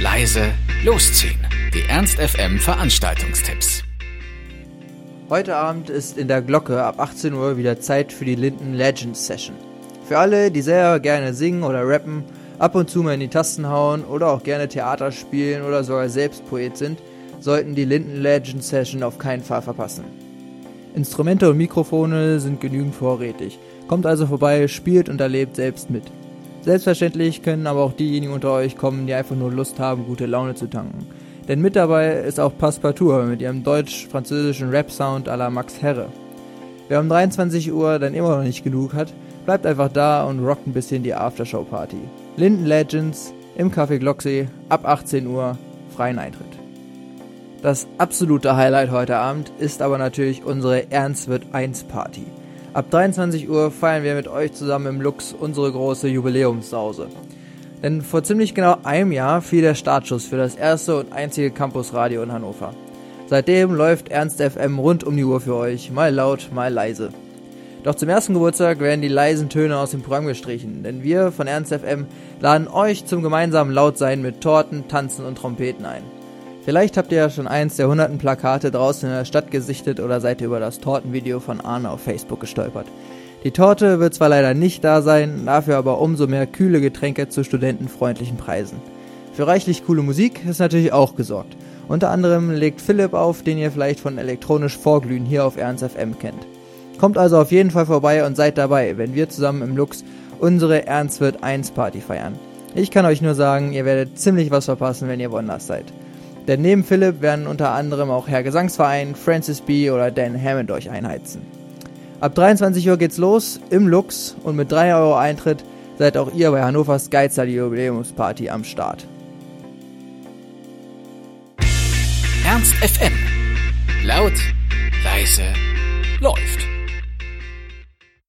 leise, losziehen. Die Ernst FM Veranstaltungstipps. Heute Abend ist in der Glocke ab 18 Uhr wieder Zeit für die Linden Legends Session. Für alle, die sehr gerne singen oder rappen, ab und zu mal in die Tasten hauen oder auch gerne Theater spielen oder sogar selbst Poet sind, sollten die Linden Legends Session auf keinen Fall verpassen. Instrumente und Mikrofone sind genügend vorrätig. Kommt also vorbei, spielt und erlebt selbst mit. Selbstverständlich können aber auch diejenigen unter euch kommen, die einfach nur Lust haben, gute Laune zu tanken. Denn mit dabei ist auch Passepartout mit ihrem deutsch-französischen Rap-Sound à la Max Herre. Wer um 23 Uhr dann immer noch nicht genug hat, bleibt einfach da und rockt ein bisschen die Aftershow-Party. Linden Legends im Café Glocksee ab 18 Uhr, freien Eintritt. Das absolute Highlight heute Abend ist aber natürlich unsere Ernst wird 1 Party. Ab 23 Uhr feiern wir mit euch zusammen im Lux unsere große Jubiläumssause. Denn vor ziemlich genau einem Jahr fiel der Startschuss für das erste und einzige Campusradio in Hannover. Seitdem läuft Ernst FM rund um die Uhr für euch, mal laut, mal leise. Doch zum ersten Geburtstag werden die leisen Töne aus dem Programm gestrichen, denn wir von Ernst FM laden euch zum gemeinsamen Lautsein mit Torten, Tanzen und Trompeten ein. Vielleicht habt ihr ja schon eins der hunderten Plakate draußen in der Stadt gesichtet oder seid ihr über das Tortenvideo von Arne auf Facebook gestolpert. Die Torte wird zwar leider nicht da sein, dafür aber umso mehr kühle Getränke zu studentenfreundlichen Preisen. Für reichlich coole Musik ist natürlich auch gesorgt. Unter anderem legt Philipp auf, den ihr vielleicht von elektronisch Vorglühen hier auf Ernst FM kennt. Kommt also auf jeden Fall vorbei und seid dabei, wenn wir zusammen im Lux unsere Ernst wird 1 Party feiern. Ich kann euch nur sagen, ihr werdet ziemlich was verpassen, wenn ihr woanders seid. Denn neben Philipp werden unter anderem auch Herr Gesangsverein, Francis B. oder Dan Hammond euch einheizen. Ab 23 Uhr geht's los im Lux und mit 3 Euro Eintritt seid auch ihr bei Hannovers Geizer die Jubiläumsparty am Start. Ernst FM. Laut, leise, läuft.